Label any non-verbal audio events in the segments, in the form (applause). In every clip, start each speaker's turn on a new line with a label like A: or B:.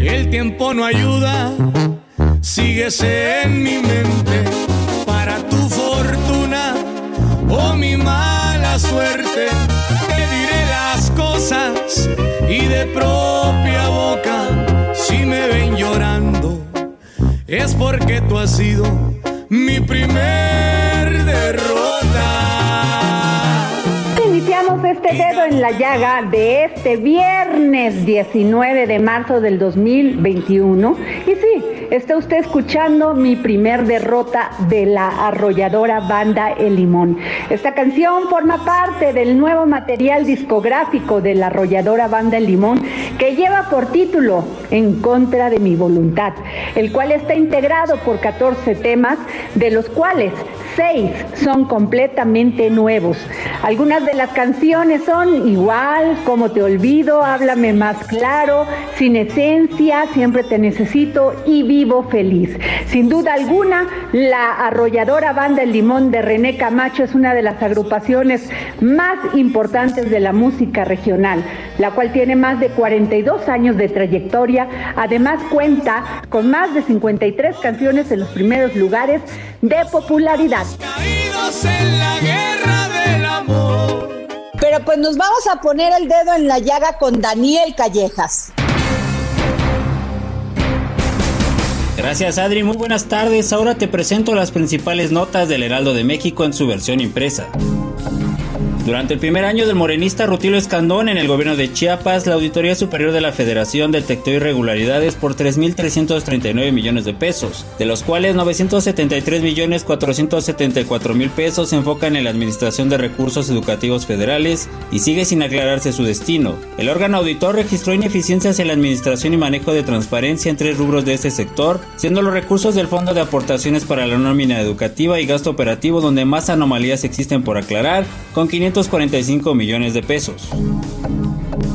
A: El tiempo no ayuda, síguese en mi mente para tu fortuna o mi mala suerte. Te diré las cosas y de propia boca, si me ven llorando, es porque tú has sido mi primer
B: este dedo en la llaga de este viernes 19 de marzo del 2021. Y sí, está usted escuchando mi primer derrota de la arrolladora banda El Limón. Esta canción forma parte del nuevo material discográfico de la arrolladora banda El Limón que lleva por título En contra de mi voluntad, el cual está integrado por 14 temas, de los cuales seis son completamente nuevos. Algunas de las canciones son igual, como te olvido, háblame más claro, sin esencia, siempre te necesito y vivo feliz. Sin duda alguna, la arrolladora banda El Limón de René Camacho es una de las agrupaciones más importantes de la música regional, la cual tiene más de 42 años de trayectoria. Además cuenta con más de 53 canciones en los primeros lugares de popularidad.
A: Caídos en la guerra del amor.
C: Pero pues nos vamos a poner el dedo en la llaga con Daniel Callejas.
D: Gracias Adri, muy buenas tardes. Ahora te presento las principales notas del Heraldo de México en su versión impresa. Durante el primer año del morenista Rutilio Escandón en el gobierno de Chiapas, la Auditoría Superior de la Federación detectó irregularidades por 3.339 millones de pesos, de los cuales 973 millones 474 mil pesos se enfocan en la administración de recursos educativos federales y sigue sin aclararse su destino. El órgano auditor registró ineficiencias en la administración y manejo de transparencia en tres rubros de este sector, siendo los recursos del Fondo de Aportaciones para la Nómina Educativa y Gasto Operativo donde más anomalías existen por aclarar, con 500 545 millones de pesos.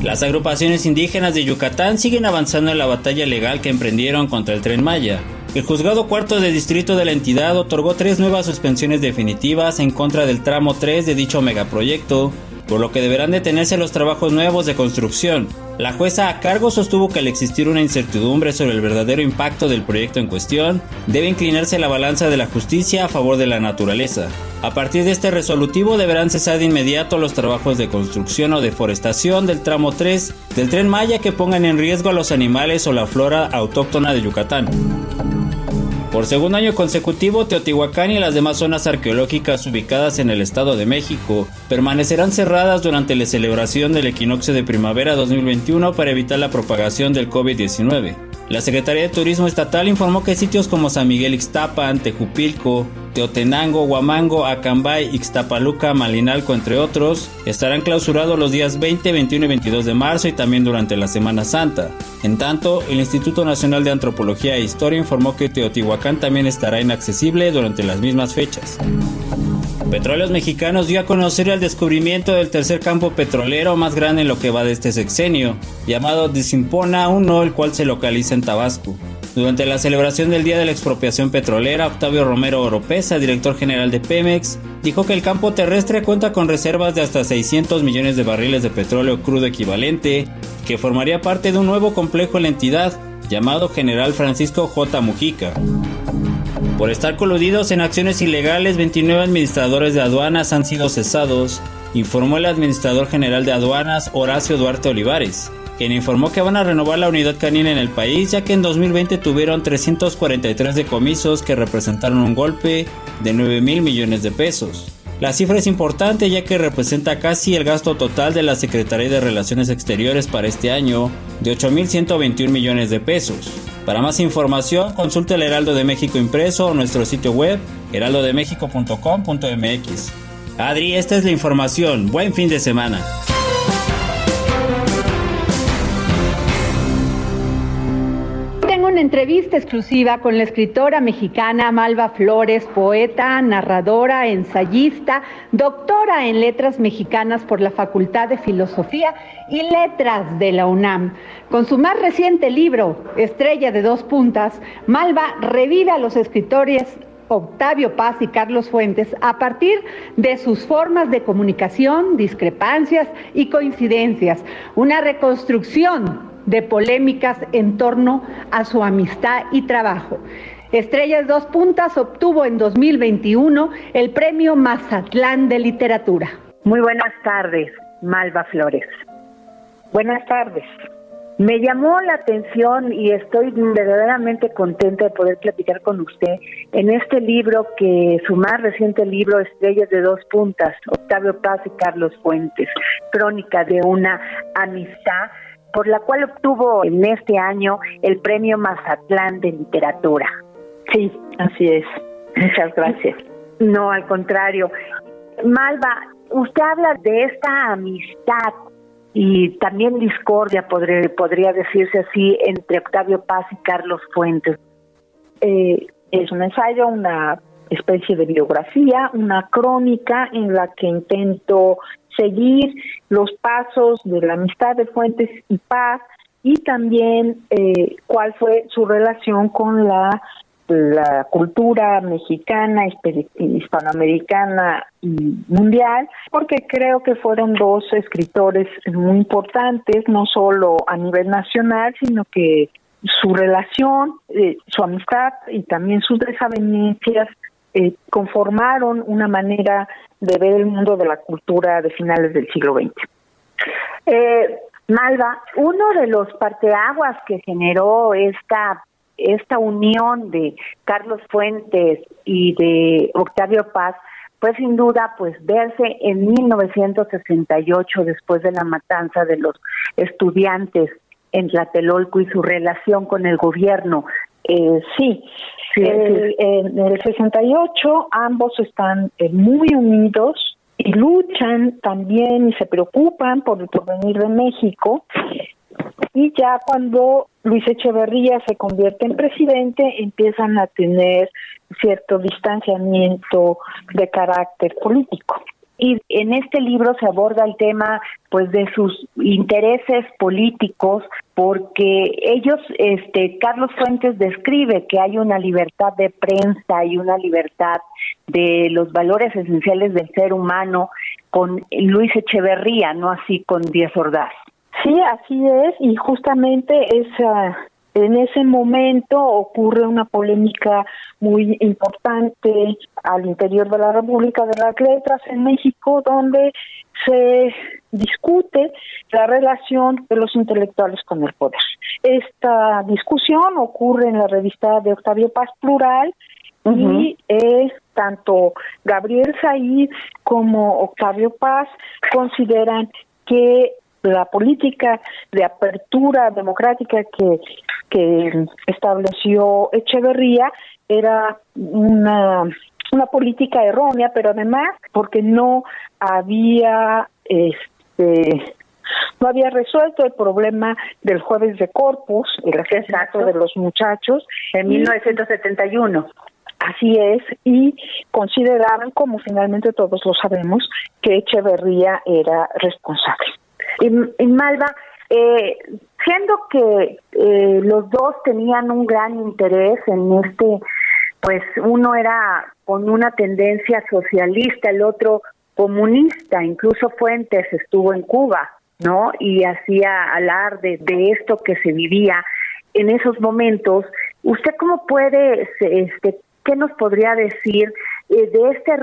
D: Las agrupaciones indígenas de Yucatán siguen avanzando en la batalla legal que emprendieron contra el tren Maya. El juzgado cuarto de distrito de la entidad otorgó tres nuevas suspensiones definitivas en contra del tramo 3 de dicho megaproyecto, por lo que deberán detenerse los trabajos nuevos de construcción. La jueza a cargo sostuvo que al existir una incertidumbre sobre el verdadero impacto del proyecto en cuestión, debe inclinarse la balanza de la justicia a favor de la naturaleza. A partir de este resolutivo deberán cesar de inmediato los trabajos de construcción o deforestación del tramo 3 del tren Maya que pongan en riesgo a los animales o la flora autóctona de Yucatán. Por segundo año consecutivo, Teotihuacán y las demás zonas arqueológicas ubicadas en el Estado de México permanecerán cerradas durante la celebración del equinoccio de primavera 2021 para evitar la propagación del COVID-19. La Secretaría de Turismo Estatal informó que sitios como San Miguel Ixtapan, Tejupilco, Teotenango, Huamango, Acambay, Ixtapaluca, Malinalco, entre otros, estarán clausurados los días 20, 21 y 22 de marzo y también durante la Semana Santa. En tanto, el Instituto Nacional de Antropología e Historia informó que Teotihuacán también estará inaccesible durante las mismas fechas. Petróleos Mexicanos dio a conocer el descubrimiento del tercer campo petrolero más grande en lo que va de este sexenio, llamado Disimpona 1, el cual se localiza en Tabasco. Durante la celebración del Día de la Expropiación Petrolera, Octavio Romero Oropesa, director general de Pemex, dijo que el campo terrestre cuenta con reservas de hasta 600 millones de barriles de petróleo crudo equivalente, que formaría parte de un nuevo complejo en la entidad, llamado General Francisco J. Mujica. Por estar coludidos en acciones ilegales, 29 administradores de aduanas han sido cesados, informó el administrador general de aduanas Horacio Duarte Olivares quien informó que van a renovar la unidad canina en el país ya que en 2020 tuvieron 343 decomisos que representaron un golpe de 9 mil millones de pesos. La cifra es importante ya que representa casi el gasto total de la Secretaría de Relaciones Exteriores para este año de 8.121 millones de pesos. Para más información, consulte el Heraldo de México impreso o nuestro sitio web heraldodemexico.com.mx. Adri, esta es la información. Buen fin de semana.
E: Entrevista exclusiva con la escritora mexicana Malva Flores, poeta, narradora, ensayista, doctora en letras mexicanas por la Facultad de Filosofía y Letras de la UNAM. Con su más reciente libro, Estrella de dos puntas, Malva revive a los escritores Octavio Paz y Carlos Fuentes a partir de sus formas de comunicación, discrepancias y coincidencias, una reconstrucción de polémicas en torno a su amistad y trabajo. Estrellas Dos Puntas obtuvo en 2021 el premio Mazatlán de Literatura.
F: Muy buenas tardes, Malva Flores. Buenas tardes. Me llamó la atención y estoy verdaderamente contenta de poder platicar con usted en este libro que su más reciente libro Estrellas de dos puntas, Octavio Paz y Carlos Fuentes, crónica de una amistad por la cual obtuvo en este año el Premio Mazatlán de Literatura.
E: Sí, así es. Muchas gracias.
F: No, al contrario. Malva, usted habla de esta amistad y también discordia, podría, podría decirse así, entre Octavio Paz y Carlos Fuentes.
E: Eh, es un ensayo, una especie de biografía, una crónica en la que intento seguir los pasos de la amistad de Fuentes y Paz y también eh, cuál fue su relación con la, la cultura mexicana, hispanoamericana y mundial, porque creo que fueron dos escritores muy importantes, no solo a nivel nacional, sino que su relación, eh, su amistad y también sus desavenencias eh, conformaron una manera de ver el mundo de la cultura de finales del siglo XX.
F: Eh, Malva, uno de los parteaguas que generó esta esta unión de Carlos Fuentes y de Octavio Paz fue sin duda pues verse en 1968 después de la matanza de los estudiantes en Tlatelolco y su relación con el gobierno.
E: Eh, sí, en el 68 ambos están eh, muy unidos y luchan también y se preocupan por el porvenir de México. Y ya cuando Luis Echeverría se convierte en presidente, empiezan a tener cierto distanciamiento de carácter político
F: y en este libro se aborda el tema pues de sus intereses políticos porque ellos este Carlos Fuentes describe que hay una libertad de prensa y una libertad de los valores esenciales del ser humano con Luis Echeverría, no así con Díaz Ordaz.
E: Sí, así es, y justamente esa en ese momento ocurre una polémica muy importante al interior de la República de las Letras en México, donde se discute la relación de los intelectuales con el poder. Esta discusión ocurre en la revista de Octavio Paz Plural y es tanto Gabriel Said como Octavio Paz consideran que la política de apertura democrática que, que estableció Echeverría era una una política errónea, pero además porque no había este no había resuelto el problema del jueves de Corpus, el asesinato de los muchachos
F: en 1971.
E: Así es, y consideraban, como finalmente todos lo sabemos, que Echeverría era responsable.
F: Y, Malva, eh, siendo que eh, los dos tenían un gran interés en este, pues uno era con una tendencia socialista, el otro comunista, incluso Fuentes estuvo en Cuba, ¿no? Y hacía alarde de esto que se vivía en esos momentos. ¿Usted cómo puede este, ¿Qué nos podría decir eh, de este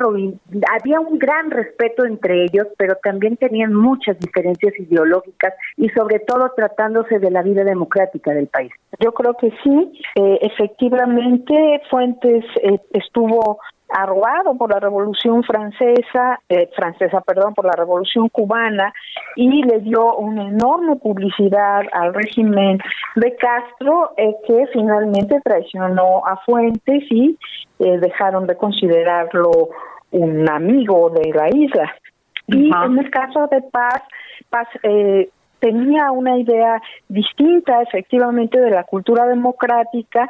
F: Había un gran respeto entre ellos, pero también tenían muchas diferencias ideológicas y sobre todo tratándose de la vida democrática del país.
E: Yo creo que sí, eh, efectivamente Fuentes eh, estuvo arrobado por la Revolución Francesa, eh, francesa, perdón, por la Revolución Cubana y le dio una enorme publicidad al régimen de Castro eh, que finalmente traicionó a Fuentes y eh, dejaron de considerarlo un amigo de la isla. Y en el caso de Paz, Paz tenía una idea distinta efectivamente de la cultura democrática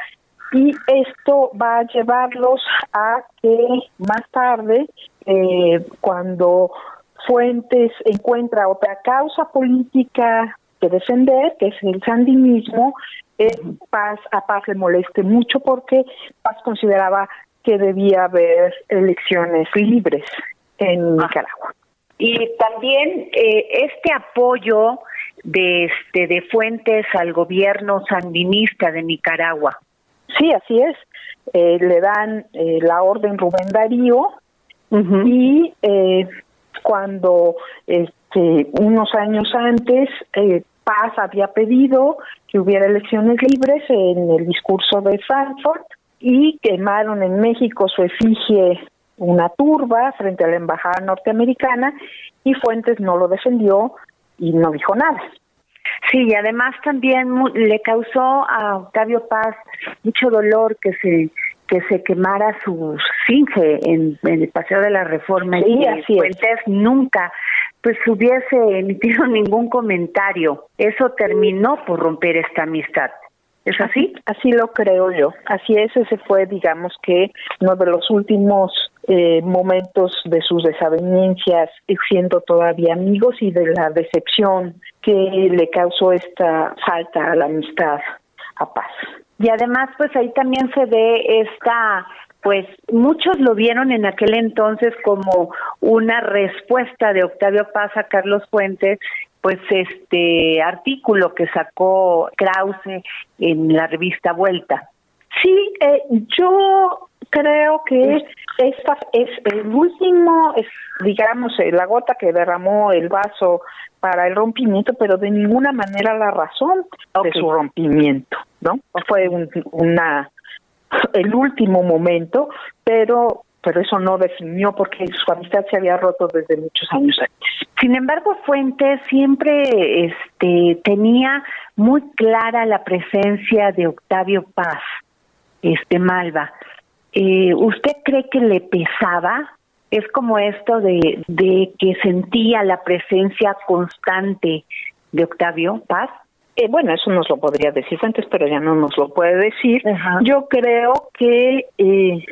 E: y esto va a llevarlos a que más tarde, eh, cuando Fuentes encuentra otra causa política que defender, que es el sandinismo, eh, Paz a Paz le moleste mucho porque Paz consideraba que debía haber elecciones libres en ah. Nicaragua.
F: Y también eh, este apoyo de este de Fuentes al gobierno sandinista de Nicaragua
E: Sí, así es. Eh, le dan eh, la orden Rubén Darío y eh, cuando este, unos años antes Paz había pedido que hubiera elecciones libres en el discurso de Frankfurt y quemaron en México su efigie una turba frente a la embajada norteamericana y Fuentes no lo defendió y no dijo nada.
F: Sí, y además también le causó a Octavio Paz mucho dolor que se que se quemara su finge en, el Paseo de la Reforma y así Fuentes nunca pues hubiese emitido ningún comentario. Eso terminó por romper esta amistad. ¿Es así?
E: Así lo creo yo. Así es, ese fue, digamos que, uno de los últimos eh, momentos de sus desavenencias, siendo todavía amigos y de la decepción que le causó esta falta a la amistad a paz.
F: Y además, pues ahí también se ve esta, pues muchos lo vieron en aquel entonces como una respuesta de Octavio Paz a Carlos Fuentes, pues este artículo que sacó Krause en la revista Vuelta.
E: Sí, eh, yo creo que esta es el último, es, digamos, eh, la gota que derramó el vaso para el rompimiento, pero de ninguna manera la razón de su rompimiento, ¿no? Fue un, una el último momento, pero pero eso no definió porque su amistad se había roto desde muchos años antes.
F: Sin embargo, Fuentes siempre este tenía muy clara la presencia de Octavio Paz, este Malva. Eh, ¿Usted cree que le pesaba? Es como esto de, de que sentía la presencia constante de Octavio Paz.
E: Eh, bueno, eso nos lo podría decir antes, pero ya no nos lo puede decir. Yo creo que eh,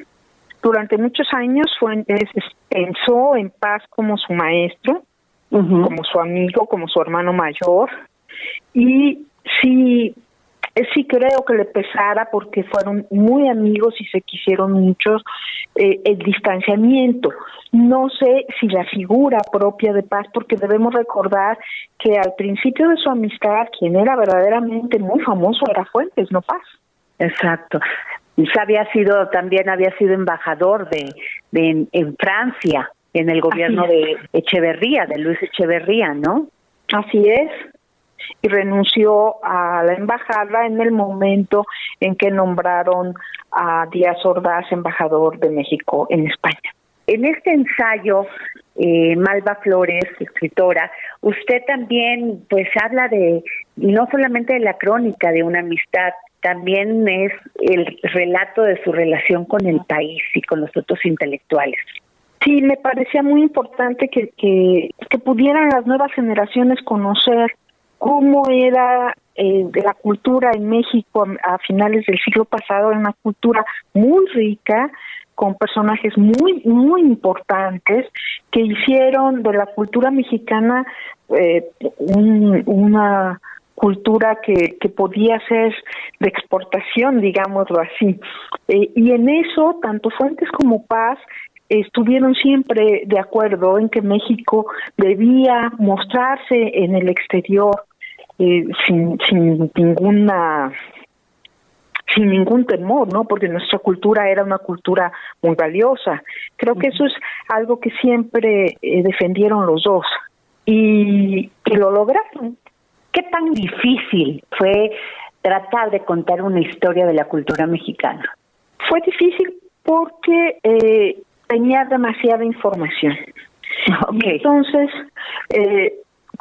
E: durante muchos años Fuentes pensó en Paz como su maestro, como su amigo, como su hermano mayor, y sí sí creo que le pesara porque fueron muy amigos y se quisieron mucho eh, el distanciamiento. No sé si la figura propia de Paz, porque debemos recordar que al principio de su amistad, quien era verdaderamente muy famoso era Fuentes, no Paz.
F: Exacto. Había sido, también había sido embajador de, de en, Francia, en el gobierno de Echeverría, de Luis Echeverría, ¿no?
E: Así es y renunció a la embajada en el momento en que nombraron a Díaz Ordaz embajador de México en España.
F: En este ensayo, eh, Malva Flores, escritora, usted también pues habla de no solamente de la crónica de una amistad, también es el relato de su relación con el país y con los otros intelectuales.
E: Sí, me parecía muy importante que, que, pudieran las nuevas generaciones conocer cómo era eh, de la cultura en México a finales del siglo pasado era una cultura muy rica, con personajes muy, muy importantes que hicieron de la cultura mexicana eh, una cultura que, que podía ser de exportación, digámoslo así. Eh, y en eso, tanto Fuentes como Paz estuvieron siempre de acuerdo en que México debía mostrarse en el exterior eh, sin, sin ninguna sin ningún temor, ¿no? Porque nuestra cultura era una cultura muy valiosa. Creo que eso es algo que siempre eh, defendieron los dos y, y lo lograron.
F: ¿Qué tan difícil fue tratar de contar una historia de la cultura mexicana?
E: Fue difícil porque eh, tenía demasiada información. (laughs) Entonces, eh,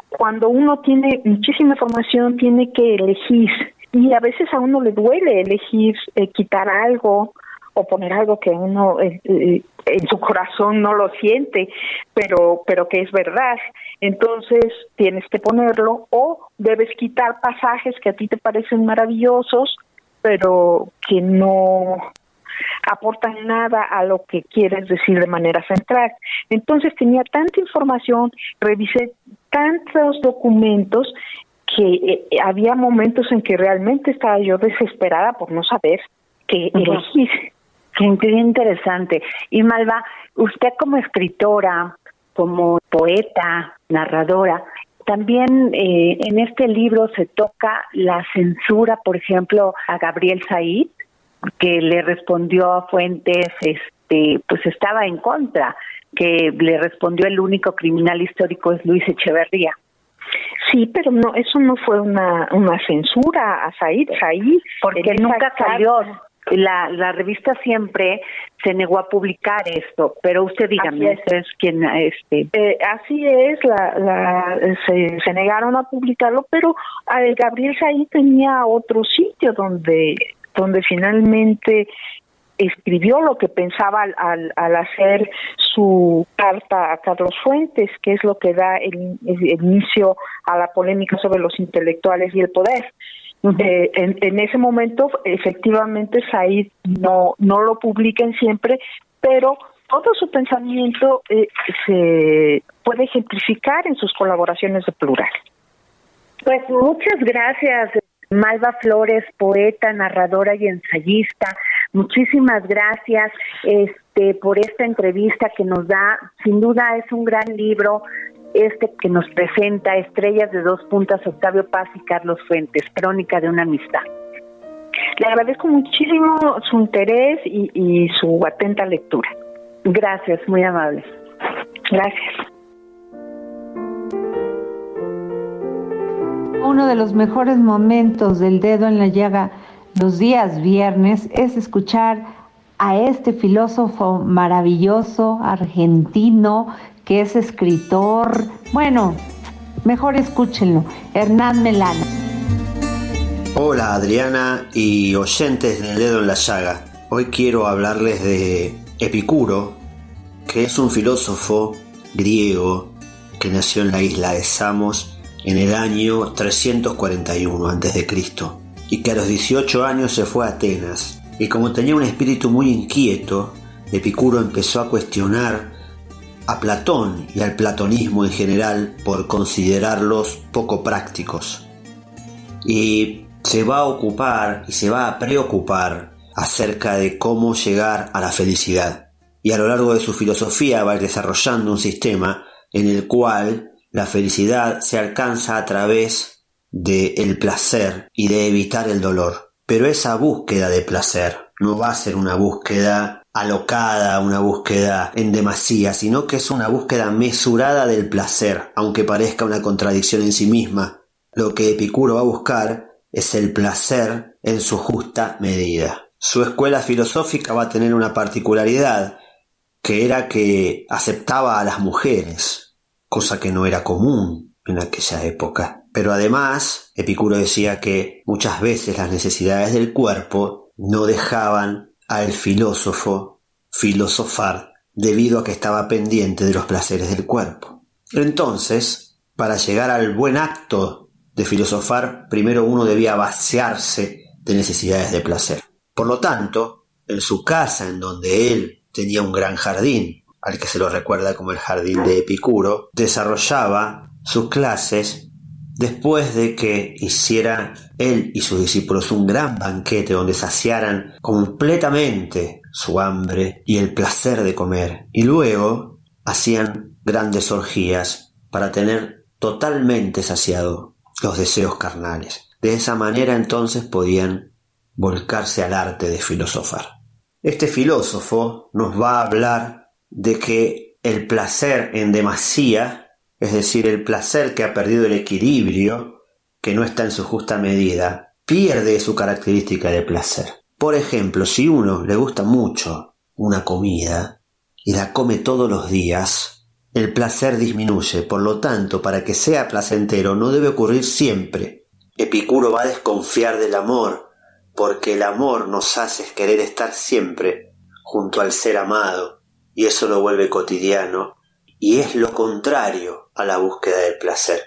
E: cuando uno tiene muchísima información, tiene que elegir. Y a veces a uno le duele elegir eh, quitar algo o poner algo que uno eh, eh, en su corazón no lo siente, pero pero que es verdad. Entonces tienes que ponerlo o debes quitar pasajes que a ti te parecen maravillosos, pero que no aportan nada a lo que quieres decir de manera central. Entonces tenía tanta información, revisé tantos documentos que eh, había momentos en que realmente estaba yo desesperada por no saber qué elegir.
F: Qué interesante. Y Malva, usted como escritora, como poeta, narradora, también eh, en este libro se toca la censura, por ejemplo, a Gabriel Said, que le respondió a Fuentes, este, pues estaba en contra, que le respondió el único criminal histórico es Luis Echeverría.
E: Sí, pero no, eso no fue una, una censura a Said, Said,
F: porque nunca salió la, la revista siempre se negó a publicar esto, pero usted dígame,
E: así es. quien este eh, así es, la, la se, se, negaron a publicarlo, pero eh, Gabriel Saí tenía otro sitio donde donde finalmente escribió lo que pensaba al, al, al, hacer su carta a Carlos Fuentes, que es lo que da el, el inicio a la polémica sobre los intelectuales y el poder. Eh, en, en, ese momento, efectivamente, Said no, no lo publican siempre, pero todo su pensamiento eh, se puede ejemplificar en sus colaboraciones de plural.
F: Pues muchas gracias, Malva Flores, poeta, narradora y ensayista. Muchísimas gracias este, por esta entrevista que nos da. Sin duda es un gran libro este que nos presenta Estrellas de dos puntas, Octavio Paz y Carlos Fuentes, Crónica de una amistad.
E: Le agradezco muchísimo su interés y, y su atenta lectura.
F: Gracias, muy amable.
E: Gracias.
G: Uno de los mejores momentos del dedo en la llaga los días viernes es escuchar a este filósofo maravilloso argentino que es escritor. Bueno, mejor escúchenlo, Hernán Melano.
H: Hola Adriana y oyentes del dedo en la llaga. Hoy quiero hablarles de Epicuro, que es un filósofo griego que nació en la isla de Samos en el año 341 a.C. y que a los 18 años se fue a Atenas. Y como tenía un espíritu muy inquieto, Epicuro empezó a cuestionar a Platón y al platonismo en general por considerarlos poco prácticos. Y se va a ocupar y se va a preocupar acerca de cómo llegar a la felicidad. Y a lo largo de su filosofía va desarrollando un sistema en el cual la felicidad se alcanza a través del el placer y de evitar el dolor. Pero esa búsqueda de placer no va a ser una búsqueda alocada, una búsqueda en demasía, sino que es una búsqueda mesurada del placer, aunque parezca una contradicción en sí misma. Lo que Epicuro va a buscar es el placer en su justa medida. Su escuela filosófica va a tener una particularidad, que era que aceptaba a las mujeres, cosa que no era común en aquella época. Pero además, Epicuro decía que muchas veces las necesidades del cuerpo no dejaban al filósofo filosofar debido a que estaba pendiente de los placeres del cuerpo. Entonces, para llegar al buen acto de filosofar, primero uno debía vaciarse de necesidades de placer. Por lo tanto, en su casa, en donde él tenía un gran jardín, al que se lo recuerda como el jardín de Epicuro, desarrollaba sus clases después de que hiciera él y sus discípulos un gran banquete donde saciaran completamente su hambre y el placer de comer, y luego hacían grandes orgías para tener totalmente saciado los deseos carnales. De esa manera entonces podían volcarse al arte de filosofar. Este filósofo nos va a hablar de que el placer en demasía, es decir, el placer que ha perdido el equilibrio, que no está en su justa medida, pierde su característica de placer. Por ejemplo, si uno le gusta mucho una comida y la come todos los días, el placer disminuye, por lo tanto, para que sea placentero no debe ocurrir siempre. Epicuro va a desconfiar del amor, porque el amor nos hace querer estar siempre junto al ser amado, y eso lo vuelve cotidiano, y es lo contrario a la búsqueda del placer.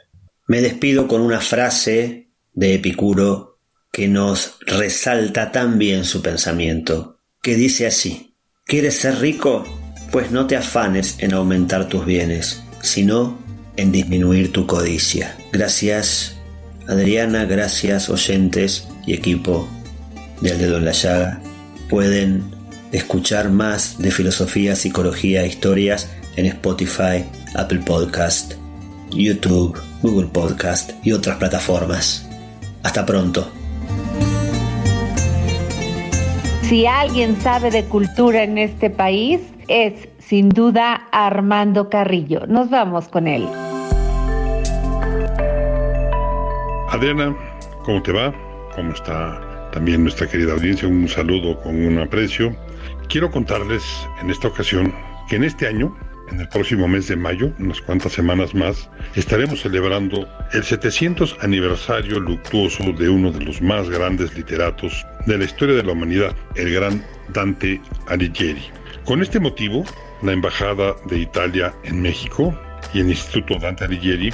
H: Me despido con una frase de Epicuro que nos resalta tan bien su pensamiento, que dice así, ¿quieres ser rico? Pues no te afanes en aumentar tus bienes, sino en disminuir tu codicia. Gracias Adriana, gracias oyentes y equipo de Al Dedo en la Llaga. Pueden escuchar más de filosofía, psicología e historias en Spotify, Apple Podcast, YouTube, Google Podcast y otras plataformas. Hasta pronto.
G: Si alguien sabe de cultura en este país, es sin duda Armando Carrillo. Nos vamos con él.
I: Adriana, ¿cómo te va? ¿Cómo está también nuestra querida audiencia, un saludo con un aprecio. Quiero contarles en esta ocasión que en este año, en el próximo mes de mayo, unas cuantas semanas más, estaremos celebrando el 700 aniversario luctuoso de uno de los más grandes literatos de la historia de la humanidad, el gran Dante Alighieri. Con este motivo, la Embajada de Italia en México y el Instituto Dante Alighieri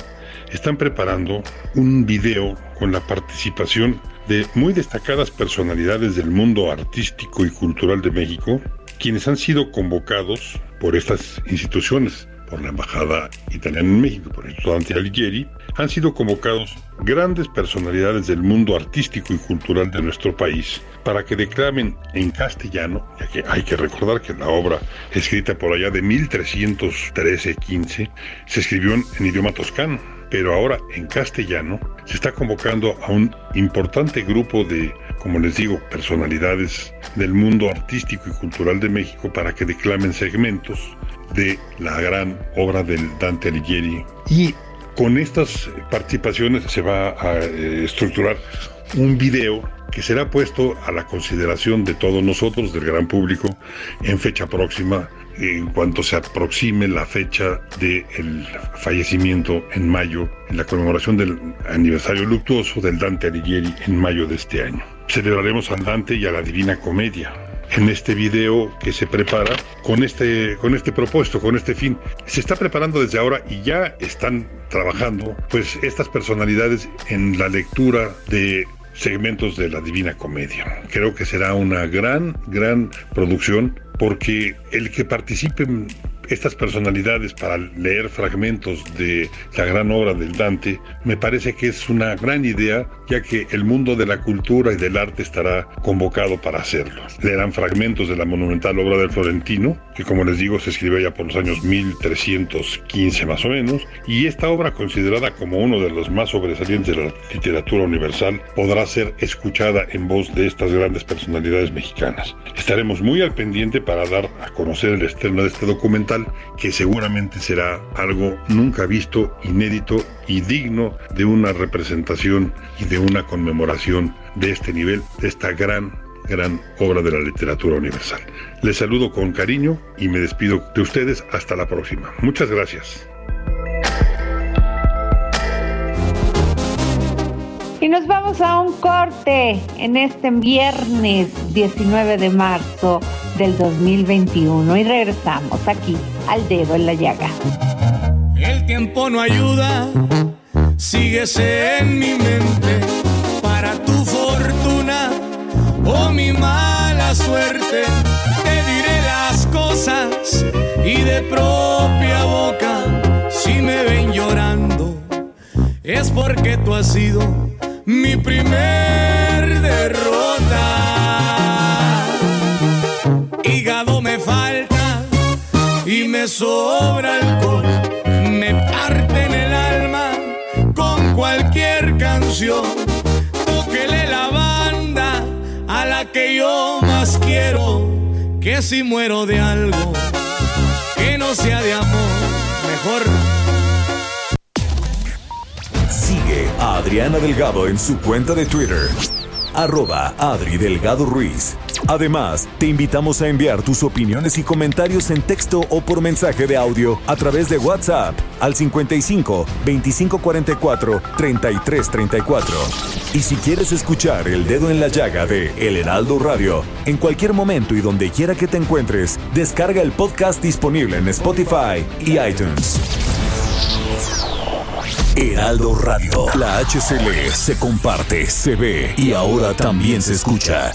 I: están preparando un video con la participación de muy destacadas personalidades del mundo artístico y cultural de México, quienes han sido convocados por estas instituciones, por la Embajada Italiana en México, por el estudiante Alighieri, han sido convocados grandes personalidades del mundo artístico y cultural de nuestro país para que declamen en castellano, ya que hay que recordar que la obra escrita por allá de 1313-15 se escribió en idioma toscano, pero ahora en castellano se está convocando a un importante grupo de, como les digo, personalidades del mundo artístico y cultural de México para que declamen segmentos de la gran obra del Dante Alighieri. Y con estas participaciones se va a eh, estructurar un video que será puesto a la consideración de todos nosotros, del gran público, en fecha próxima en cuanto se aproxime la fecha del fallecimiento en mayo, en la conmemoración del aniversario luctuoso del Dante Alighieri en mayo de este año. Celebraremos al Dante y a la Divina Comedia. En este video que se prepara con este, con este propósito, con este fin, se está preparando desde ahora y ya están trabajando, pues estas personalidades en la lectura de segmentos de la Divina Comedia. Creo que será una gran, gran producción porque el que participen estas personalidades para leer fragmentos de la gran obra del Dante me parece que es una gran idea ya que el mundo de la cultura y del arte estará convocado para hacerlo. Leerán fragmentos de la monumental obra del Florentino, que como les digo se escribió ya por los años 1315 más o menos, y esta obra considerada como uno de los más sobresalientes de la literatura universal podrá ser escuchada en voz de estas grandes personalidades mexicanas. Estaremos muy al pendiente para dar a conocer el estreno de este documental que seguramente será algo nunca visto, inédito y digno de una representación y de una conmemoración de este nivel, de esta gran, gran obra de la literatura universal. Les saludo con cariño y me despido de ustedes hasta la próxima. Muchas gracias.
G: Y nos vamos a un corte en este viernes 19 de marzo del 2021 y regresamos aquí al dedo en la llaga.
A: El tiempo no ayuda, síguese en mi mente mala suerte. Te diré las cosas y de propia boca, si me ven llorando, es porque tú has sido mi primer derrota. Hígado me falta y me sobra alcohol, me parte en el alma con cualquier canción. Que yo más quiero, que si muero de algo, que no sea de amor, mejor
J: Sigue a Adriana Delgado en su cuenta de Twitter, arroba Adri Delgado Ruiz. Además, te invitamos a enviar tus opiniones y comentarios en texto o por mensaje de audio a través de WhatsApp al 55 2544 3334. Y si quieres escuchar El Dedo en la Llaga de El Heraldo Radio, en cualquier momento y donde quiera que te encuentres, descarga el podcast disponible en Spotify y iTunes. Heraldo Radio. La HCL se comparte, se ve y ahora también se escucha.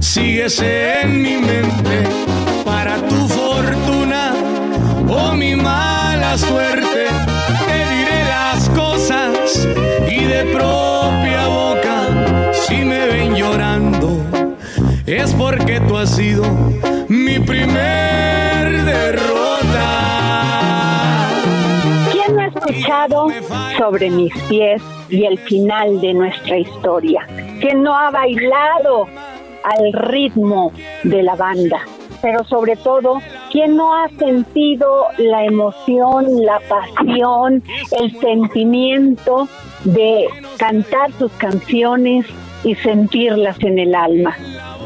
A: síguese en mi mente para tu fortuna o mi mala suerte. Te diré las cosas y de propia boca, si me ven llorando, es porque tú has sido mi primer derrota.
B: ¿Quién ha escuchado sobre mis pies y el final de nuestra historia? ¿Quién no ha bailado al ritmo de la banda? Pero sobre todo, ¿quién no ha sentido la emoción, la pasión, el sentimiento de cantar sus canciones y sentirlas en el alma?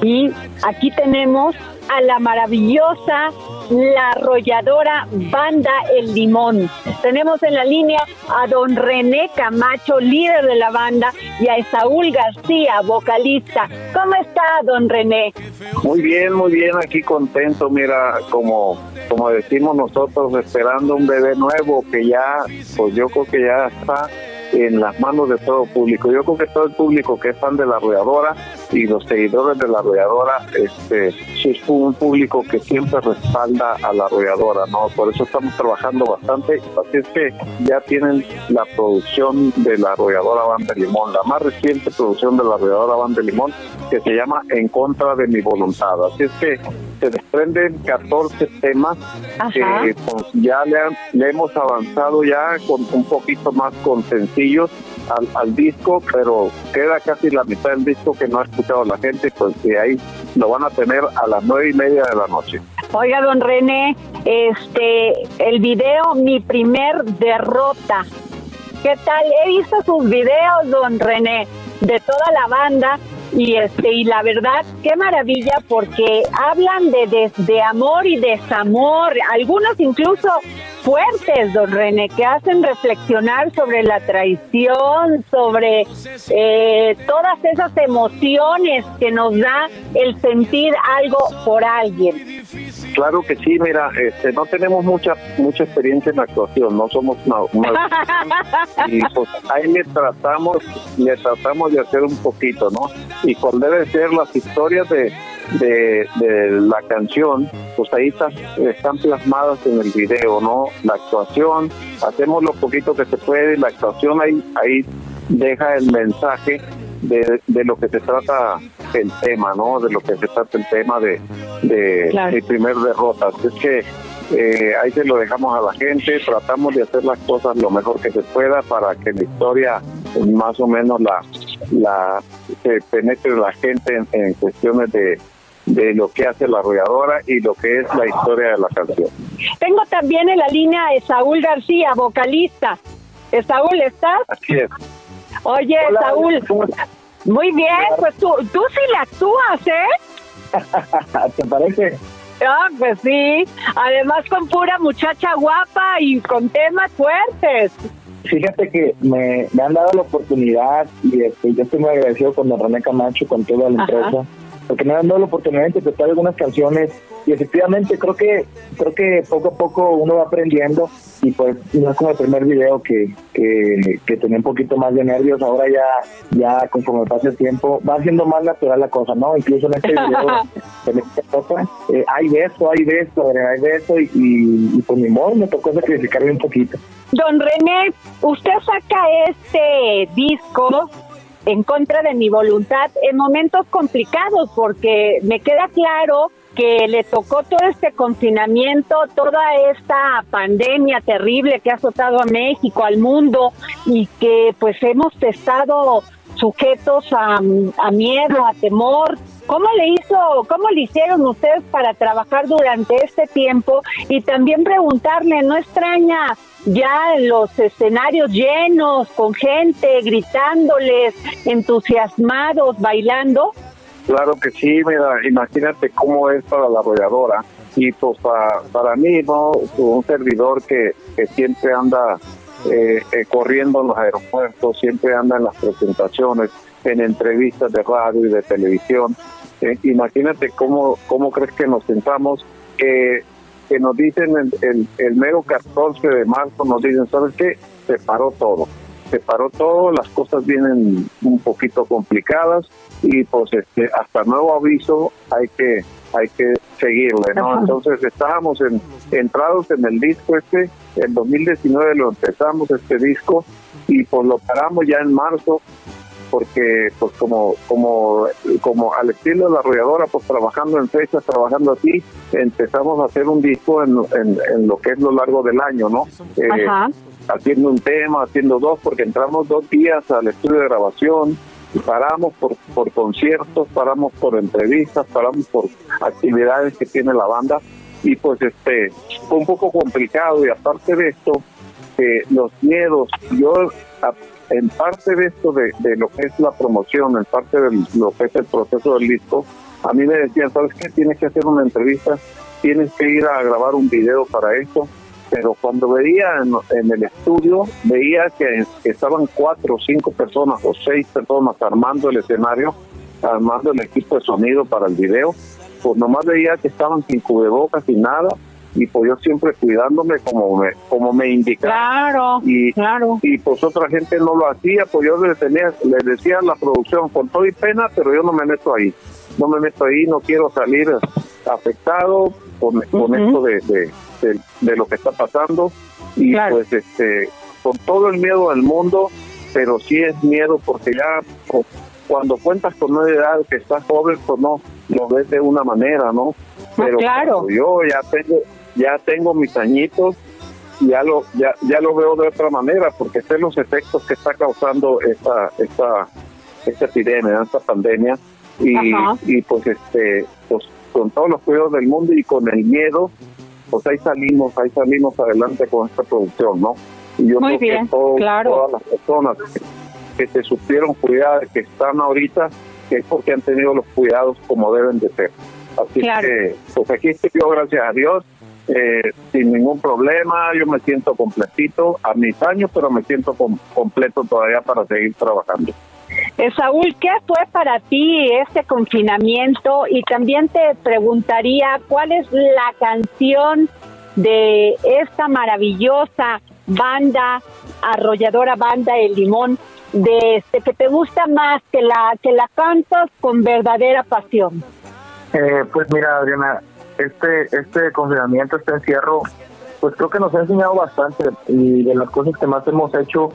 B: Y aquí tenemos a la maravillosa, la arrolladora Banda El Limón. Tenemos en la línea a don René Camacho, líder de la banda, y a Saúl García, vocalista. ¿Cómo está, don René?
K: Muy bien, muy bien, aquí contento, mira, como, como decimos nosotros, esperando un bebé nuevo que ya, pues yo creo que ya está en las manos de todo público. Yo creo que todo el público que es fan de la arrolladora y los seguidores de la arrolladora, este, es un público que siempre respalda a la arrolladora, ¿no? Por eso estamos trabajando bastante. Así es que ya tienen la producción de la arrolladora Banda Limón, la más reciente producción de la arrolladora Banda Limón, que se llama En contra de mi voluntad. Así es que se desprenden 14 temas que pues, ya le, han- le hemos avanzado ya con un poquito más con sencillos al, al disco, pero queda casi la mitad del disco que no ha escuchado la gente, pues de ahí lo van a tener a las nueve y media de la noche.
B: Oiga, don René, este, el video Mi Primer Derrota. ¿Qué tal? He visto sus videos, don René, de toda la banda y este y la verdad qué maravilla porque hablan de, de, de amor y desamor, algunos incluso fuertes, don René, que hacen reflexionar sobre la traición, sobre eh, todas esas emociones que nos da el sentir algo por alguien.
K: Claro que sí, mira, este, no tenemos mucha mucha experiencia en actuación, no somos una, una- (laughs) y pues ahí le tratamos, le tratamos de hacer un poquito, ¿no? Y cuál debe ser las historias de, de, de la canción, pues ahí están, están plasmadas en el video, ¿no? La actuación, hacemos lo poquito que se puede, la actuación ahí, ahí deja el mensaje de, de lo que se trata el tema, ¿no? De lo que se trata el tema de, de
B: Claro.
K: mi primer derrota. Es que eh, ahí se lo dejamos a la gente, tratamos de hacer las cosas lo mejor que se pueda para que la historia más o menos la, la se penetre la gente en, en cuestiones de, de lo que hace la arrolladora y lo que es la historia de la canción.
B: Tengo también en la línea a Saúl García, vocalista. Saúl, ¿estás?
K: Así es.
B: Oye, Saúl. Muy bien, pues tú, tú sí le actúas, ¿eh? (laughs)
L: ¿Te parece?
B: Ah, pues sí. Además con pura muchacha guapa y con temas fuertes.
L: Fíjate que me, me han dado la oportunidad y este, yo estoy muy agradecido con don René Camacho, con toda la empresa, porque me han dado la oportunidad de interpretar algunas canciones y efectivamente creo que creo que poco a poco uno va aprendiendo y pues no es como el primer video que, que, que tenía un poquito más de nervios, ahora ya ya conforme pasa el tiempo va siendo más natural la cosa, ¿no? Incluso en este (laughs) video eh, hay beso, hay beso, hay beso y, y, y por mi modo me tocó sacrificarme un poquito.
B: Don René, usted saca este disco en contra de mi voluntad en momentos complicados porque me queda claro que le tocó todo este confinamiento, toda esta pandemia terrible que ha azotado a México, al mundo y que pues hemos estado sujetos a, a miedo, a temor. ¿Cómo le hizo, cómo le hicieron ustedes para trabajar durante este tiempo? Y también preguntarle, ¿no extraña ya los escenarios llenos, con gente gritándoles, entusiasmados, bailando?
K: Claro que sí, mira, imagínate cómo es para la arrolladora. Y pues para, para mí, ¿no? Un servidor que, que siempre anda eh, eh, corriendo en los aeropuertos, siempre anda en las presentaciones, en entrevistas de radio y de televisión. Eh, imagínate cómo, cómo crees que nos sentamos, que, que nos dicen el, el, el mero 14 de marzo, nos dicen, ¿sabes qué? Se paró todo se paró todo, las cosas vienen un poquito complicadas y pues este hasta nuevo aviso hay que hay que seguirle, ¿no? Entonces estábamos en, entrados en el disco este, en 2019 lo empezamos este disco y pues lo paramos ya en marzo porque pues como como como al estilo de la arrolladora pues trabajando en fechas trabajando así empezamos a hacer un disco en, en, en lo que es lo largo del año no eh, haciendo un tema haciendo dos porque entramos dos días al estudio de grabación y paramos por por conciertos paramos por entrevistas paramos por actividades que tiene la banda y pues este fue un poco complicado y aparte de esto eh, los miedos yo en parte de esto de, lo que es la promoción, en parte de lo que es el proceso del disco, a mí me decían, ¿sabes qué? Tienes que hacer una entrevista, tienes que ir a grabar un video para eso, pero cuando veía en, en el estudio, veía que, que estaban cuatro o cinco personas o seis personas armando el escenario, armando el equipo de sonido para el video, pues nomás veía que estaban sin cubrebocas, sin nada, y pues yo siempre cuidándome como me, como me indicaron.
B: Claro,
K: y,
B: claro.
K: y pues otra gente no lo hacía, pues yo le, tenía, le decía a la producción, con todo y pena, pero yo no me meto ahí, no me meto ahí, no quiero salir afectado con, con esto de, de, de- de lo que está pasando y pues este con todo el miedo del mundo, pero sí es miedo porque ya pues, cuando cuentas con una edad que estás joven, pues no lo ves de una manera, ¿no? Pero
B: claro.
K: cuando yo ya tengo ya tengo mis añitos ya lo ya ya lo veo de otra manera porque sé los efectos que está causando esta esta esta epidemia esta pandemia y,
B: Ajá.
K: y pues este pues con todos los cuidados del mundo y con el miedo pues ahí salimos ahí salimos adelante con esta producción no y yo
B: Muy
K: creo
B: bien,
K: que todo-
B: claro.
K: todas las personas que se supieron cuidar que están ahorita que es porque han tenido los cuidados como deben de ser así
B: Claro.
K: que pues aquí estoy yo gracias a Dios eh, sin ningún problema, yo me siento completito a mis años, pero me siento com- completo todavía para seguir trabajando.
B: Eh, Saúl, ¿qué fue para ti este confinamiento? Y también te preguntaría, ¿cuál es la canción de esta maravillosa banda, arrolladora banda El Limón, de este que te gusta más, que la que la cantas con verdadera pasión?
L: Eh, pues mira, Adriana, este, este confinamiento, este encierro, pues creo que nos ha enseñado bastante y de las cosas que más hemos hecho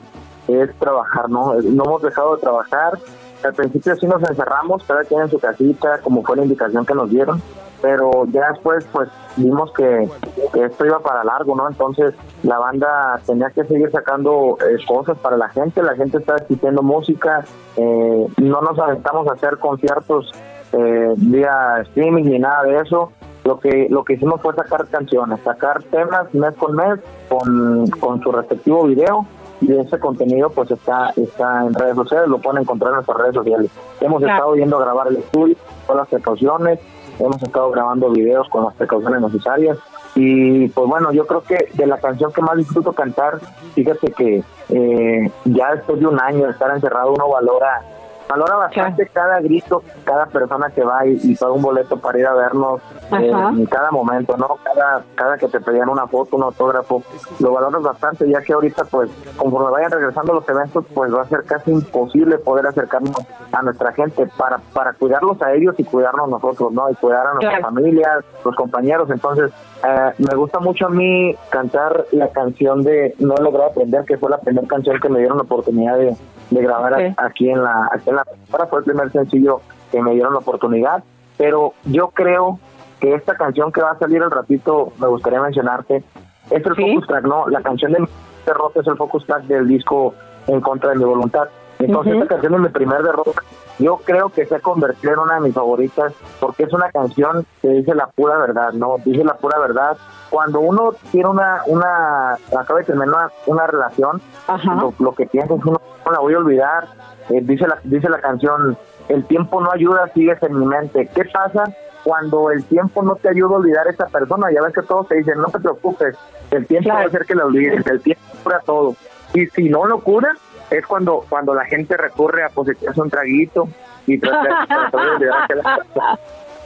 L: es trabajar, ¿no? No hemos dejado de trabajar. Al principio sí nos encerramos, cada quien en su casita, como fue la indicación que nos dieron, pero ya después pues vimos que, que esto iba para largo, ¿no? Entonces la banda tenía que seguir sacando eh, cosas para la gente, la gente está exigiendo música, eh, no nos aventamos a hacer conciertos eh, vía streaming ni nada de eso. Lo que lo que hicimos fue sacar canciones, sacar temas mes con mes con, con su respectivo video y ese contenido pues está está en redes sociales, lo pueden encontrar en nuestras redes sociales. Hemos estado yendo a grabar el estudio con las precauciones, hemos estado grabando videos con las precauciones necesarias y pues bueno, yo creo que de la canción que más disfruto cantar, fíjate que eh, ya después de un año de estar encerrado uno valora valora bastante cada grito, cada persona que va y, paga un boleto para ir a vernos eh, en cada momento, ¿no? Cada, cada que te pedían una foto, un autógrafo, lo valoras bastante, ya que ahorita, pues, conforme vayan regresando los eventos, pues va a ser casi imposible poder acercarnos a nuestra gente para, para cuidarlos a ellos y cuidarnos nosotros, ¿no? Y cuidar a nuestras familias, los compañeros. Entonces, eh, me gusta mucho a mí cantar la canción de No he logrado aprender, que fue la primera canción que me dieron la oportunidad de, de grabar aquí en la aquí en la fue el primer sencillo que me dieron la oportunidad pero yo creo que esta canción que va a salir al ratito me gustaría mencionarte es el focus track no la canción de derrota es el focus track del disco en contra de mi voluntad entonces esta canción es mi primer derrota yo creo que se ha convertido en una de mis favoritas porque es una canción que dice la pura verdad, ¿no? Dice la pura verdad. Cuando uno tiene una, una, acaba de terminar una, relación, lo, que piensa es uno, no la voy a olvidar. Eh, dice, la, dice la canción, el tiempo no ayuda, sigues en mi mente. ¿Qué pasa cuando el tiempo no te ayuda a olvidar a esa persona? Ya ves que todos te dicen, no te preocupes, el tiempo va a hacer que la olvides, el tiempo cura todo. Y si no lo cura, es cuando cuando la gente recurre a posicionarse un traguito y tratar, de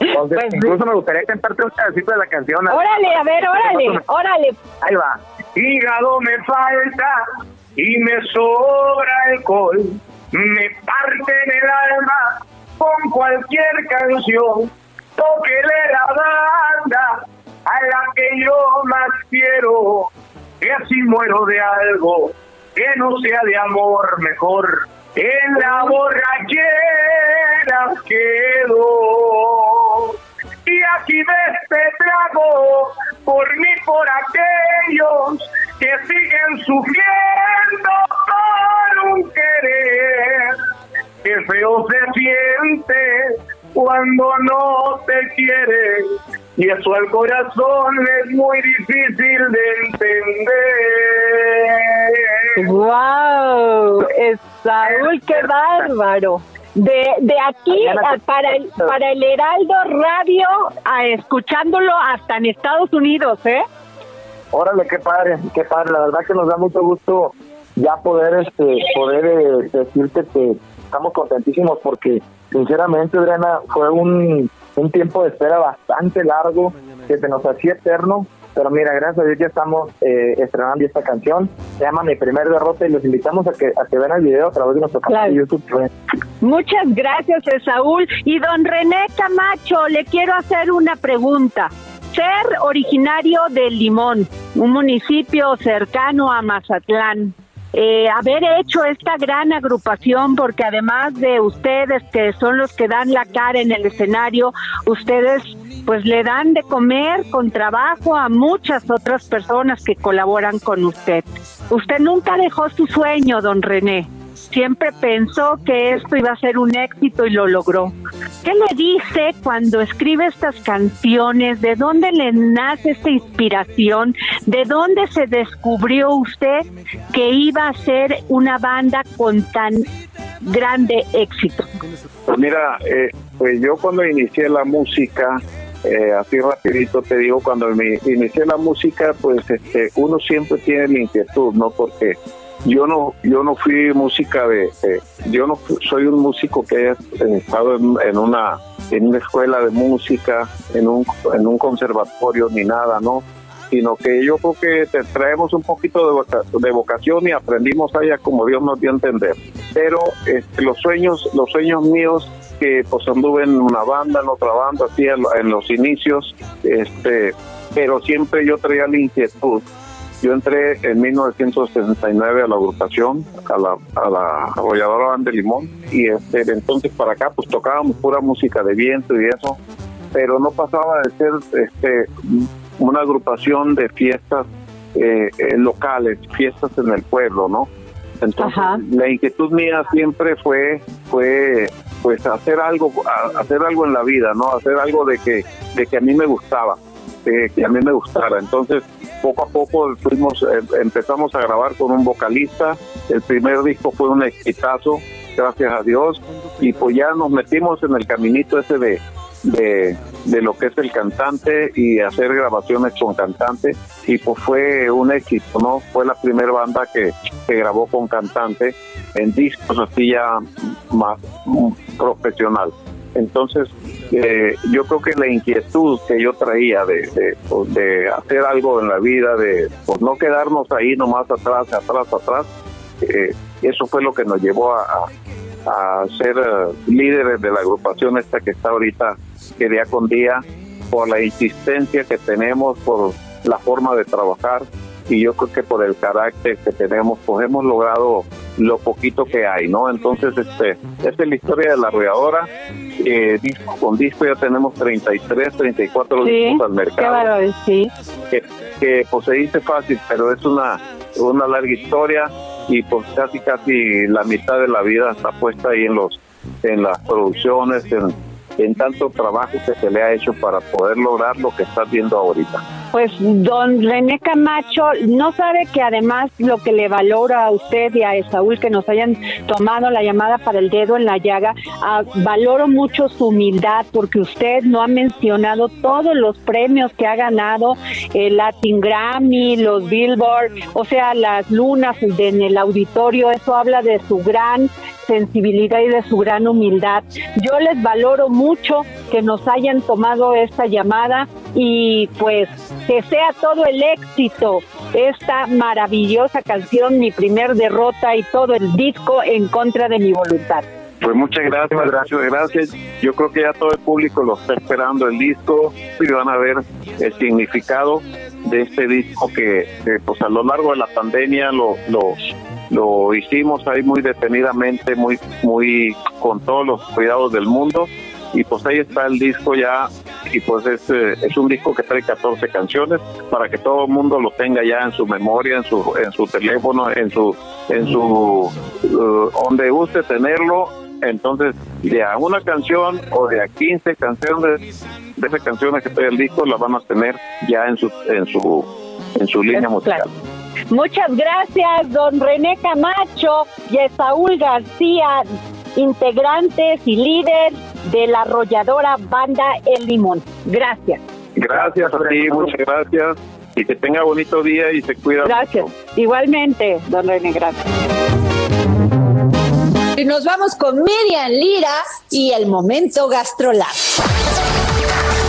L: (laughs) Entonces, pues incluso me gustaría cantarte un pedacito de la canción.
B: Órale, a ver, órale, órale.
L: Ahí va.
M: Hígado me falta y me sobra alcohol. Me parte en el alma con cualquier canción. Toquele la banda a la que yo más quiero. Y así muero de algo que no sea de amor mejor. En la borrachera quedo. Y aquí de este trago, por mí, por aquellos que siguen sufriendo por un querer. Que feo se siente cuando no te quieren y eso al corazón es muy difícil de entender.
B: ¡Wow! Saúl, qué bárbaro. De, de aquí para el, para el Heraldo Radio, a, escuchándolo hasta en Estados Unidos, ¿eh?
L: Órale, qué padre, qué padre. La verdad que nos da mucho gusto ya poder este poder eh, decirte que estamos contentísimos porque sinceramente Adriana fue un un tiempo de espera bastante largo que se nos hacía eterno. Pero mira, gracias a Dios ya estamos eh, estrenando esta canción. Se llama Mi Primer Derrota y los invitamos a que, a que vean el video a través de nuestro canal de YouTube.
B: Muchas gracias, Saúl. Y don René Camacho, le quiero hacer una pregunta. Ser originario de Limón, un municipio cercano a Mazatlán, eh, haber hecho esta gran agrupación, porque además de ustedes que son los que dan la cara en el escenario, ustedes pues le dan de comer con trabajo a muchas otras personas que colaboran con usted. Usted nunca dejó su sueño, don René siempre pensó que esto iba a ser un éxito y lo logró. ¿Qué le dice cuando escribe estas canciones? ¿De dónde le nace esta inspiración? ¿De dónde se descubrió usted que iba a ser una banda con tan grande éxito?
K: Pues mira, eh, pues yo cuando inicié la música, eh, así rapidito te digo, cuando me inicié la música, pues este, uno siempre tiene la inquietud, ¿no? Porque yo no yo no fui música de, yo no soy un músico que haya estado en, una en una escuela de música en un en un conservatorio ni nada no sino que yo creo que te traemos un poquito de, de vocación y aprendimos allá como Dios nos dio a entender pero este, los sueños los sueños míos que pues anduve en una banda en otra banda así en los inicios este pero siempre yo traía la inquietud yo entré en 1969 a la agrupación, a la, a la arrolladora Banda de Limón, y este, entonces para acá pues tocábamos pura música de viento y eso, pero no pasaba de ser este, una agrupación de fiestas eh, eh, locales, fiestas en el pueblo, ¿no? Entonces, la inquietud mía siempre fue, fue pues hacer algo, hacer algo en la vida, ¿no? Hacer algo de que, de que a mí me gustaba, de que a mí me gustara. Entonces, poco a poco fuimos, eh, empezamos a grabar con un vocalista. El primer disco fue un exitazo, gracias a Dios, y pues ya nos metimos en el caminito ese de, de, de lo que es el cantante y hacer grabaciones con cantante y pues fue un éxito, ¿no? Fue la primera banda que, que grabó con cantante en discos así ya más profesional. Entonces, eh, yo creo que la inquietud que yo traía de, de, pues, de, hacer algo en la vida, de pues, no quedarnos ahí nomás atrás, atrás, atrás, eh, eso fue lo que nos llevó a, a ser uh, líderes de la agrupación esta que está ahorita, que día con día, por la insistencia que tenemos, por la forma de trabajar y yo creo que por el carácter que tenemos, pues hemos logrado lo poquito que hay, ¿no? Entonces, este, esta es la historia de la arrolladora. Eh, disco con disco ya tenemos 33, 34
B: sí,
K: discos al mercado.
B: Qué valor, sí.
K: Que, que pues se dice fácil, pero es una, una larga historia y pues casi casi la mitad de la vida está puesta ahí en los en las producciones, en, en tanto trabajo que se le ha hecho para poder lograr lo que está viendo ahorita.
B: Pues don René Camacho no sabe que además lo que le valora a usted y a Esaúl que nos hayan tomado la llamada para el dedo en la llaga, ah, valoro mucho su humildad porque usted no ha mencionado todos los premios que ha ganado, el Latin Grammy, los Billboard, o sea, las lunas en el auditorio, eso habla de su gran sensibilidad y de su gran humildad. Yo les valoro mucho que nos hayan tomado esta llamada y pues que sea todo el éxito esta maravillosa canción, mi primer derrota y todo el disco en contra de mi voluntad.
K: Pues muchas gracias, gracias, gracias. Yo creo que ya todo el público lo está esperando el disco y van a ver el significado de este disco que, pues a lo largo de la pandemia lo, lo, lo hicimos ahí muy detenidamente, muy, muy con todos los cuidados del mundo y pues ahí está el disco ya y pues es, eh, es un disco que trae 14 canciones para que todo el mundo lo tenga ya en su memoria, en su en su teléfono, en su en su uh, donde guste tenerlo. Entonces, de a una canción o de a 15 canciones de esas canciones que trae el disco las van a tener ya en su en su en su línea musical.
B: Muchas gracias, don René Camacho y Saúl García, integrantes y líder de la arrolladora banda El Limón. Gracias.
K: Gracias a ti, muchas gracias y que tenga bonito día y se cuida.
B: Gracias. Igualmente, don René, gracias.
C: Y nos vamos con Miriam Lira y el momento gastrolab.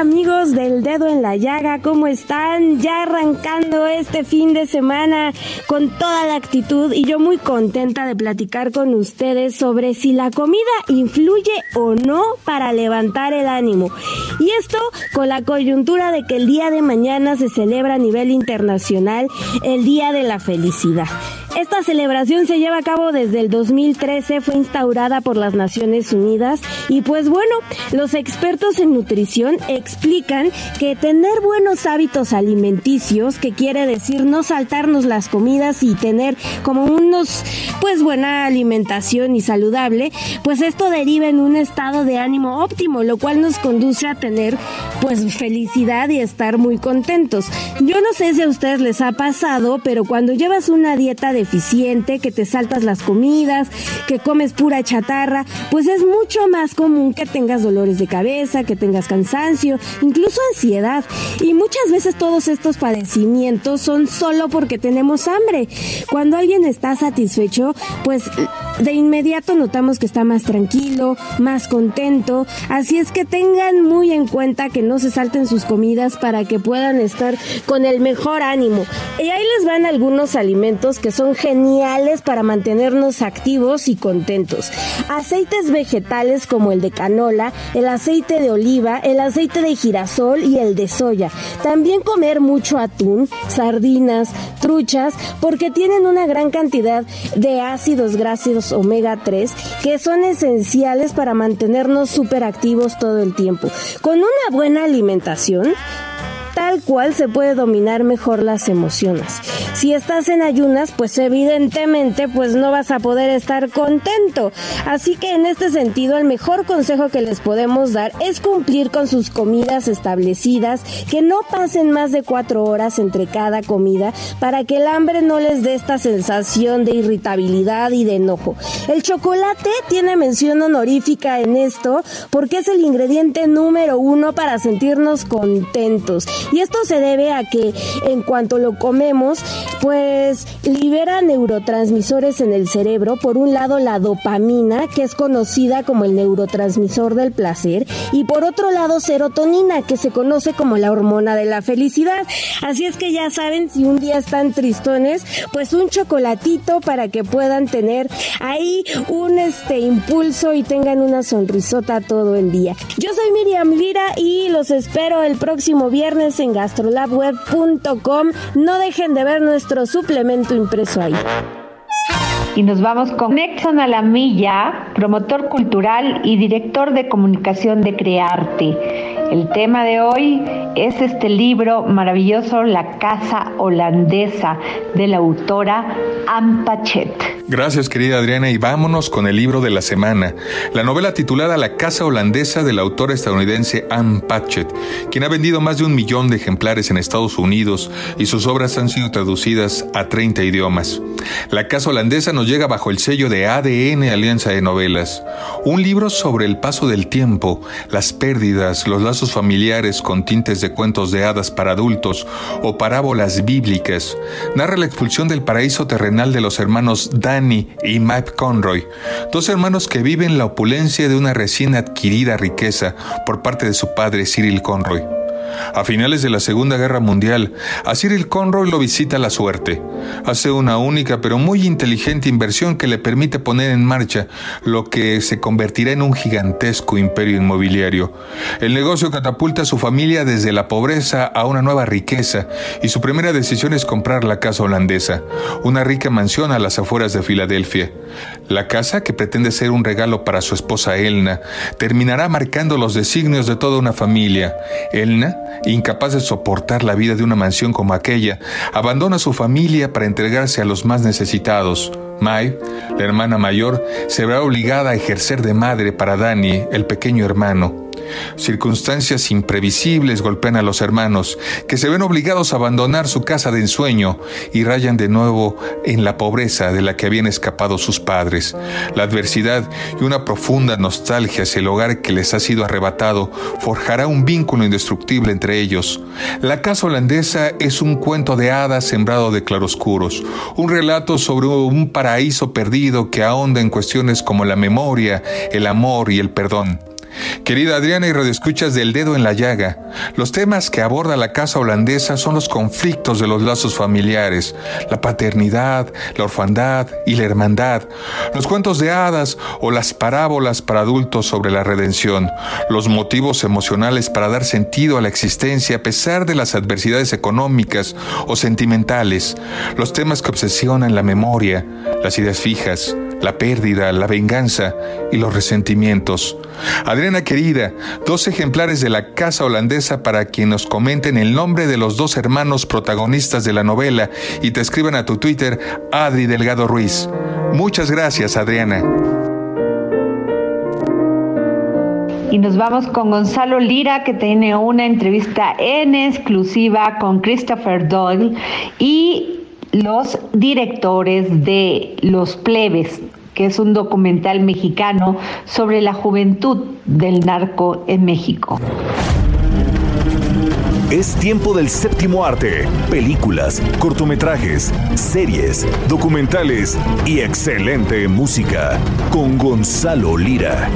N: Amigos del dedo en la llaga? ¿Cómo están? Ya arrancando este fin de semana con toda la actitud y yo muy contenta de platicar con ustedes sobre si la comida influye o no para levantar el ánimo. Y esto con la coyuntura de que el día de mañana se celebra a nivel internacional el Día de la Felicidad. Esta celebración se lleva a cabo desde el 2013, fue instaurada por las Naciones Unidas y pues bueno, los expertos en nutrición explican que tener buenos hábitos alimenticios, que quiere decir no saltarnos las comidas y tener como unos pues buena alimentación y saludable, pues esto deriva en un estado de ánimo óptimo, lo cual nos conduce a tener pues felicidad y estar muy contentos. Yo no sé si a ustedes les ha pasado, pero cuando llevas una dieta deficiente, que te saltas las comidas, que comes pura chatarra, pues es mucho más común que tengas dolores de cabeza, que tengas cansancio, incluso ansiedad. Y muchas veces todos estos padecimientos son solo porque tenemos hambre. Cuando alguien está satisfecho, pues de inmediato notamos que está más tranquilo, más contento. Así es que tengan muy en cuenta que no se salten sus comidas para que puedan estar con el mejor ánimo. Y ahí les van algunos alimentos que son geniales para mantenernos activos y contentos. Aceites vegetales como el de canola, el aceite de oliva, el aceite de girasol y el de soya. También comer mucho atún, sardinas, truchas porque tienen una gran cantidad de ácidos grasos omega 3 que son esenciales para mantenernos súper activos todo el tiempo. Con una buena alimentación, tal cual se puede dominar mejor las emociones. Si estás en ayunas, pues evidentemente pues no vas a poder estar contento. Así que en este sentido el mejor consejo que les podemos dar es cumplir con sus comidas establecidas, que no pasen más de cuatro horas entre cada comida para que el hambre no les dé esta sensación de irritabilidad y de enojo. El chocolate tiene mención honorífica en esto porque es el ingrediente número uno para sentirnos contentos y esto se debe a que en cuanto lo comemos, pues libera neurotransmisores en el cerebro. Por un lado la dopamina, que es conocida como el neurotransmisor del placer, y por otro lado serotonina, que se conoce como la hormona de la felicidad. Así es que ya saben, si un día están tristones, pues un chocolatito para que puedan tener ahí un este impulso y tengan una sonrisota todo el día. Yo soy Miriam Lira y los espero el próximo viernes en gastrolabweb.com. No dejen de ver nuestro suplemento impreso ahí.
G: Y nos vamos con Nexon Alamilla, promotor cultural y director de comunicación de Crearte. El tema de hoy es este libro maravilloso, La Casa Holandesa, de la autora Anne Pachet.
O: Gracias querida Adriana y vámonos con el libro de la semana, la novela titulada La Casa Holandesa de la autora estadounidense Anne Patchett, quien ha vendido más de un millón de ejemplares en Estados Unidos y sus obras han sido traducidas a 30 idiomas. La Casa Holandesa nos llega bajo el sello de ADN Alianza de Novelas, un libro sobre el paso del tiempo, las pérdidas, los lazos familiares con tintes de cuentos de hadas para adultos o parábolas bíblicas. Narra la expulsión del paraíso terrenal de los hermanos Danny y Mike Conroy, dos hermanos que viven la opulencia de una recién adquirida riqueza por parte de su padre Cyril Conroy. A finales de la Segunda Guerra Mundial, a Cyril Conroy lo visita la suerte. Hace una única pero muy inteligente inversión que le permite poner en marcha lo que se convertirá en un gigantesco imperio inmobiliario. El negocio catapulta a su familia desde la pobreza a una nueva riqueza y su primera decisión es comprar la casa holandesa, una rica mansión a las afueras de Filadelfia. La casa, que pretende ser un regalo para su esposa Elna, terminará marcando los designios de toda una familia. Elna incapaz de soportar la vida de una mansión como aquella, abandona a su familia para entregarse a los más necesitados. Mai, la hermana mayor, se verá obligada a ejercer de madre para Danny, el pequeño hermano. Circunstancias imprevisibles golpean a los hermanos, que se ven obligados a abandonar su casa de ensueño y rayan de nuevo en la pobreza de la que habían escapado sus padres. La adversidad y una profunda nostalgia hacia el hogar que les ha sido arrebatado forjará un vínculo indestructible entre ellos. La casa holandesa es un cuento de hadas sembrado de claroscuros, un relato sobre un paraíso perdido que ahonda en cuestiones como la memoria, el amor y el perdón. Querida Adriana y radioescuchas del dedo en la llaga, los temas que aborda la casa holandesa son los conflictos de los lazos familiares, la paternidad, la orfandad y la hermandad, los cuentos de hadas o las parábolas para adultos sobre la redención, los motivos emocionales para dar sentido a la existencia a pesar de las adversidades económicas o sentimentales, los temas que obsesionan la memoria, las ideas fijas, la pérdida, la venganza y los resentimientos. Adriana querida, dos ejemplares de la casa holandesa para quien nos comenten el nombre de los dos hermanos protagonistas de la novela y te escriban a tu Twitter Adri Delgado Ruiz. Muchas gracias, Adriana.
G: Y nos vamos con Gonzalo Lira, que tiene una entrevista en exclusiva con Christopher Doyle y los directores de Los Plebes, que es un documental mexicano sobre la juventud del narco en México.
J: Es tiempo del séptimo arte. Películas, cortometrajes, series, documentales y excelente música. Con Gonzalo Lira.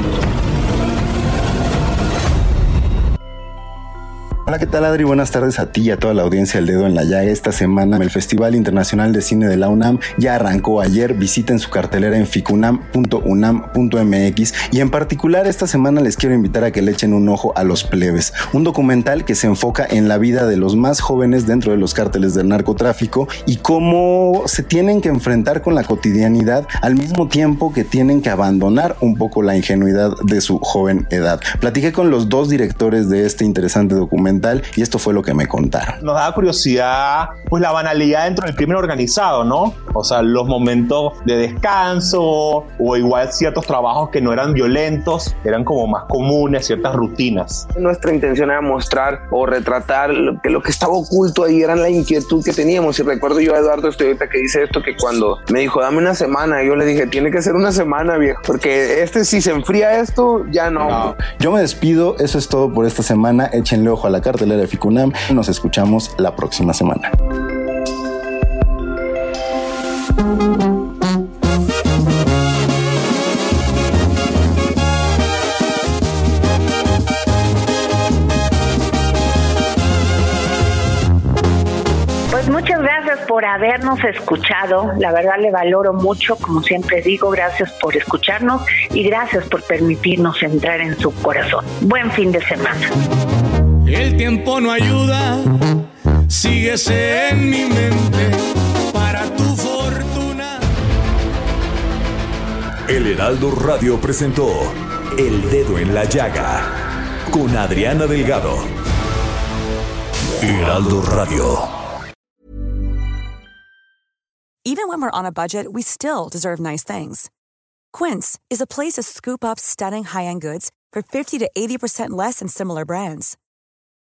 P: Hola, ¿qué tal Adri? Buenas tardes a ti y a toda la audiencia del Dedo en la Llaga. Esta semana el Festival Internacional de Cine de la UNAM ya arrancó ayer. Visiten su cartelera en ficunam.unam.mx y en particular esta semana les quiero invitar a que le echen un ojo a Los Plebes, un documental que se enfoca en la vida de los más jóvenes dentro de los cárteles del narcotráfico y cómo se tienen que enfrentar con la cotidianidad al mismo tiempo que tienen que abandonar un poco la ingenuidad de su joven edad. Platiqué con los dos directores de este interesante documental y esto fue lo que me contaron.
Q: Nos da curiosidad pues la banalidad dentro del crimen organizado, ¿no? O sea, los momentos de descanso o igual ciertos trabajos que no eran violentos, eran como más comunes, ciertas rutinas.
R: Nuestra intención era mostrar o retratar lo que, lo que estaba oculto ahí, era la inquietud que teníamos. Y recuerdo yo a Eduardo Estevita que dice esto, que cuando me dijo, dame una semana, yo le dije, tiene que ser una semana, viejo, porque este si se enfría esto, ya no. no.
P: Yo me despido, eso es todo por esta semana. Échenle ojo a la cartelera de Ficunam. Nos escuchamos la próxima semana.
F: Pues muchas gracias por habernos escuchado. La verdad le valoro mucho, como siempre digo, gracias por escucharnos y gracias por permitirnos entrar en su corazón. Buen fin de semana.
A: El tiempo no ayuda, síguese en mi mente para tu fortuna.
J: El Heraldo Radio presentó El Dedo en la Llaga con Adriana Delgado. Heraldo Radio.
S: Even when we're on a budget, we still deserve nice things. Quince is a place to scoop up stunning high-end goods for 50 to 80% less than similar brands.